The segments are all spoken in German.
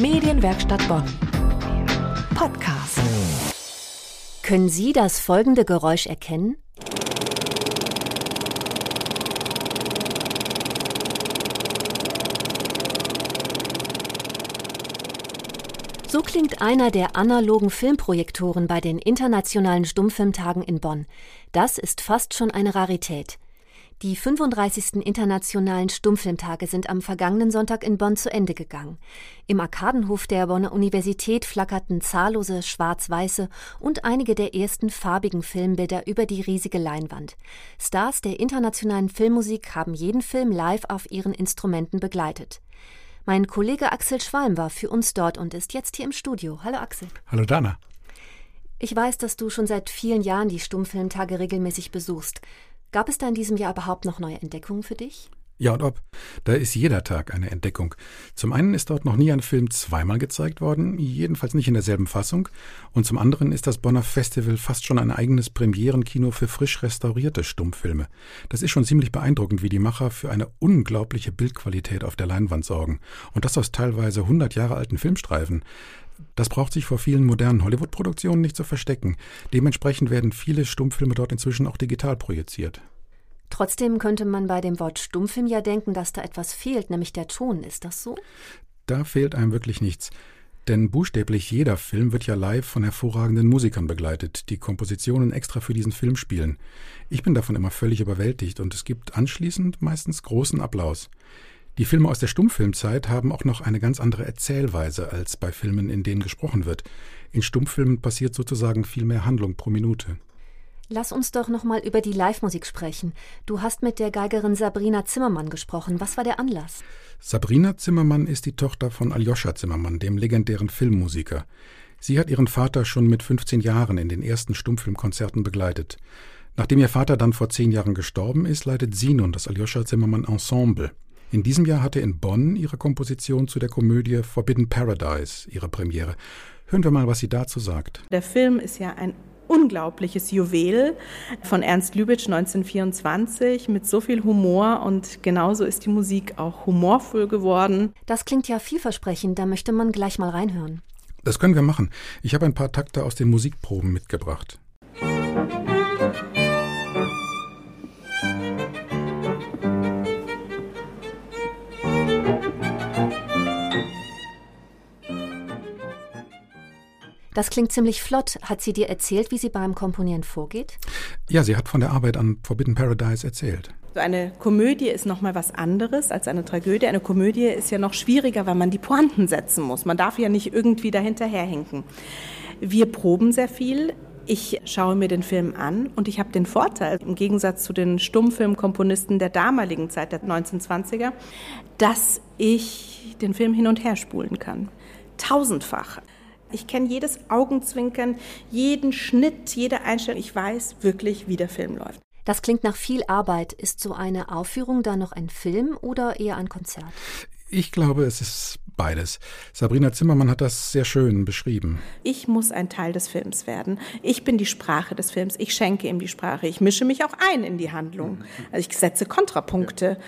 Medienwerkstatt Bonn. Podcast. Können Sie das folgende Geräusch erkennen? So klingt einer der analogen Filmprojektoren bei den internationalen Stummfilmtagen in Bonn. Das ist fast schon eine Rarität. Die 35. internationalen Stummfilmtage sind am vergangenen Sonntag in Bonn zu Ende gegangen. Im Arkadenhof der Bonner Universität flackerten zahllose schwarz-weiße und einige der ersten farbigen Filmbilder über die riesige Leinwand. Stars der internationalen Filmmusik haben jeden Film live auf ihren Instrumenten begleitet. Mein Kollege Axel Schwalm war für uns dort und ist jetzt hier im Studio. Hallo Axel. Hallo Dana. Ich weiß, dass du schon seit vielen Jahren die Stummfilmtage regelmäßig besuchst. Gab es da in diesem Jahr überhaupt noch neue Entdeckungen für dich? Ja und ob. Da ist jeder Tag eine Entdeckung. Zum einen ist dort noch nie ein Film zweimal gezeigt worden, jedenfalls nicht in derselben Fassung. Und zum anderen ist das Bonner Festival fast schon ein eigenes Premierenkino für frisch restaurierte Stummfilme. Das ist schon ziemlich beeindruckend, wie die Macher für eine unglaubliche Bildqualität auf der Leinwand sorgen. Und das aus teilweise 100 Jahre alten Filmstreifen. Das braucht sich vor vielen modernen Hollywood-Produktionen nicht zu verstecken. Dementsprechend werden viele Stummfilme dort inzwischen auch digital projiziert. Trotzdem könnte man bei dem Wort Stummfilm ja denken, dass da etwas fehlt, nämlich der Ton. Ist das so? Da fehlt einem wirklich nichts. Denn buchstäblich jeder Film wird ja live von hervorragenden Musikern begleitet, die Kompositionen extra für diesen Film spielen. Ich bin davon immer völlig überwältigt und es gibt anschließend meistens großen Applaus. Die Filme aus der Stummfilmzeit haben auch noch eine ganz andere Erzählweise als bei Filmen, in denen gesprochen wird. In Stummfilmen passiert sozusagen viel mehr Handlung pro Minute. Lass uns doch noch mal über die Live-Musik sprechen. Du hast mit der Geigerin Sabrina Zimmermann gesprochen. Was war der Anlass? Sabrina Zimmermann ist die Tochter von Aljoscha Zimmermann, dem legendären Filmmusiker. Sie hat ihren Vater schon mit 15 Jahren in den ersten Stummfilmkonzerten begleitet. Nachdem ihr Vater dann vor zehn Jahren gestorben ist, leitet sie nun das Aljoscha Zimmermann Ensemble. In diesem Jahr hatte in Bonn ihre Komposition zu der Komödie Forbidden Paradise ihre Premiere. Hören wir mal, was sie dazu sagt. Der Film ist ja ein unglaubliches Juwel von Ernst Lübitsch 1924 mit so viel Humor und genauso ist die Musik auch humorvoll geworden. Das klingt ja vielversprechend, da möchte man gleich mal reinhören. Das können wir machen. Ich habe ein paar Takte aus den Musikproben mitgebracht. Das klingt ziemlich flott. Hat sie dir erzählt, wie sie beim Komponieren vorgeht? Ja, sie hat von der Arbeit an Forbidden Paradise erzählt. So eine Komödie ist noch mal was anderes als eine Tragödie. Eine Komödie ist ja noch schwieriger, weil man die Pointen setzen muss. Man darf ja nicht irgendwie dahinterherhinken. Wir proben sehr viel. Ich schaue mir den Film an und ich habe den Vorteil, im Gegensatz zu den Stummfilmkomponisten der damaligen Zeit, der 1920er, dass ich den Film hin und her spulen kann. Tausendfach. Ich kenne jedes Augenzwinkern, jeden Schnitt, jede Einstellung. Ich weiß wirklich, wie der Film läuft. Das klingt nach viel Arbeit. Ist so eine Aufführung dann noch ein Film oder eher ein Konzert? Ich glaube, es ist beides. Sabrina Zimmermann hat das sehr schön beschrieben. Ich muss ein Teil des Films werden. Ich bin die Sprache des Films. Ich schenke ihm die Sprache. Ich mische mich auch ein in die Handlung. Also ich setze Kontrapunkte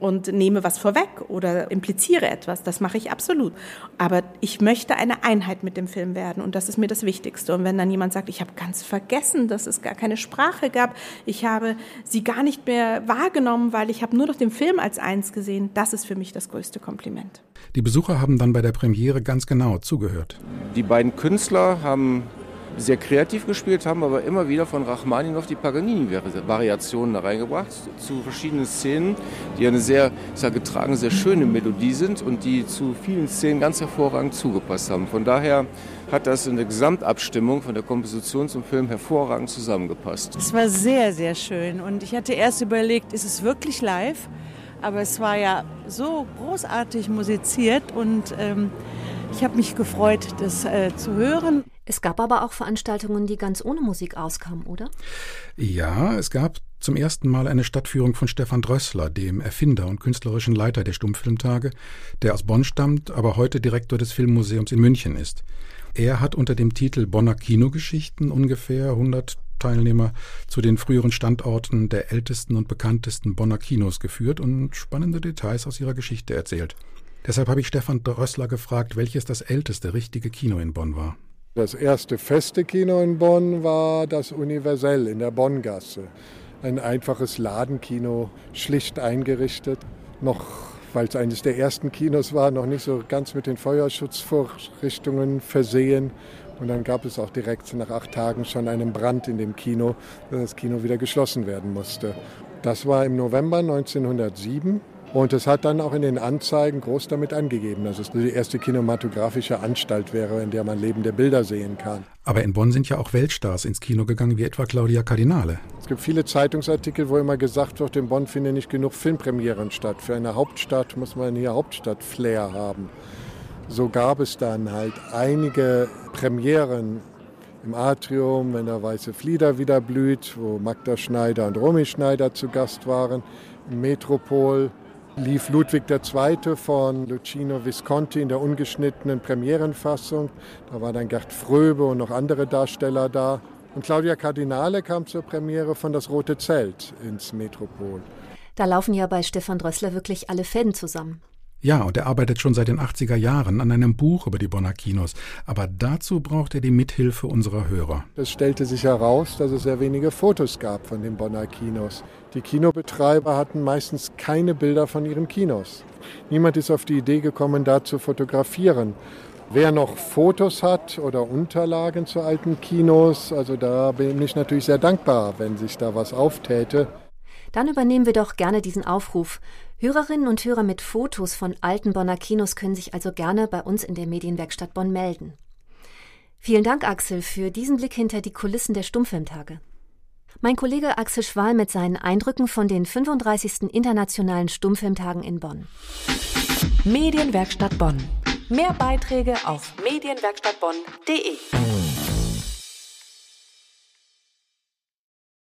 und nehme was vorweg oder impliziere etwas. Das mache ich absolut. Aber ich möchte eine Einheit mit dem Film werden und das ist mir das Wichtigste. Und wenn dann jemand sagt, ich habe ganz vergessen, dass es gar keine Sprache gab, ich habe sie gar nicht mehr wahrgenommen, weil ich habe nur noch den Film als eins gesehen, das ist für mich das größte Kompliment. Die Besucher haben dann bei der Premiere ganz genau zugehört. Die beiden Künstler haben sehr kreativ gespielt, haben aber immer wieder von Rachmaninoff die Paganini-Variationen da reingebracht zu verschiedenen Szenen, die eine sehr, ich sage, getragen, sehr schöne Melodie sind und die zu vielen Szenen ganz hervorragend zugepasst haben. Von daher hat das in der Gesamtabstimmung von der Komposition zum Film hervorragend zusammengepasst. Es war sehr, sehr schön und ich hatte erst überlegt, ist es wirklich live? Aber es war ja so großartig musiziert und ähm, ich habe mich gefreut, das äh, zu hören. Es gab aber auch Veranstaltungen, die ganz ohne Musik auskamen, oder? Ja, es gab zum ersten Mal eine Stadtführung von Stefan Drössler, dem Erfinder und künstlerischen Leiter der Stummfilmtage, der aus Bonn stammt, aber heute Direktor des Filmmuseums in München ist. Er hat unter dem Titel Bonner Kinogeschichten ungefähr 100 Teilnehmer zu den früheren Standorten der ältesten und bekanntesten Bonner Kinos geführt und spannende Details aus ihrer Geschichte erzählt. Deshalb habe ich Stefan Drössler gefragt, welches das älteste richtige Kino in Bonn war. Das erste feste Kino in Bonn war das Universell in der Bonngasse. Ein einfaches Ladenkino, schlicht eingerichtet. Noch, weil es eines der ersten Kinos war, noch nicht so ganz mit den Feuerschutzvorrichtungen versehen. Und dann gab es auch direkt nach acht Tagen schon einen Brand in dem Kino, dass das Kino wieder geschlossen werden musste. Das war im November 1907. Und es hat dann auch in den Anzeigen groß damit angegeben, dass es die erste kinematografische Anstalt wäre, in der man lebende Bilder sehen kann. Aber in Bonn sind ja auch Weltstars ins Kino gegangen, wie etwa Claudia Cardinale. Es gibt viele Zeitungsartikel, wo immer gesagt wird, in Bonn finden nicht genug Filmpremieren statt. Für eine Hauptstadt muss man hier Hauptstadt-Flair haben. So gab es dann halt einige Premieren im Atrium, wenn der Weiße Flieder wieder blüht, wo Magda Schneider und Romy Schneider zu Gast waren, im Metropol lief Ludwig II. von Lucino Visconti in der ungeschnittenen Premierenfassung. Da war dann Gerd Fröbe und noch andere Darsteller da. Und Claudia Cardinale kam zur Premiere von Das Rote Zelt ins Metropol. Da laufen ja bei Stefan Drössler wirklich alle Fäden zusammen. Ja, und er arbeitet schon seit den 80er Jahren an einem Buch über die Bonner Kinos. Aber dazu braucht er die Mithilfe unserer Hörer. Es stellte sich heraus, dass es sehr wenige Fotos gab von den Bonner Kinos. Die Kinobetreiber hatten meistens keine Bilder von ihren Kinos. Niemand ist auf die Idee gekommen, da zu fotografieren. Wer noch Fotos hat oder Unterlagen zu alten Kinos, also da bin ich natürlich sehr dankbar, wenn sich da was auftäte. Dann übernehmen wir doch gerne diesen Aufruf. Hörerinnen und Hörer mit Fotos von alten Bonner Kinos können sich also gerne bei uns in der Medienwerkstatt Bonn melden. Vielen Dank, Axel, für diesen Blick hinter die Kulissen der Stummfilmtage. Mein Kollege Axel Schwal mit seinen Eindrücken von den 35. Internationalen Stummfilmtagen in Bonn. Medienwerkstatt Bonn. Mehr Beiträge auf medienwerkstattbonn.de.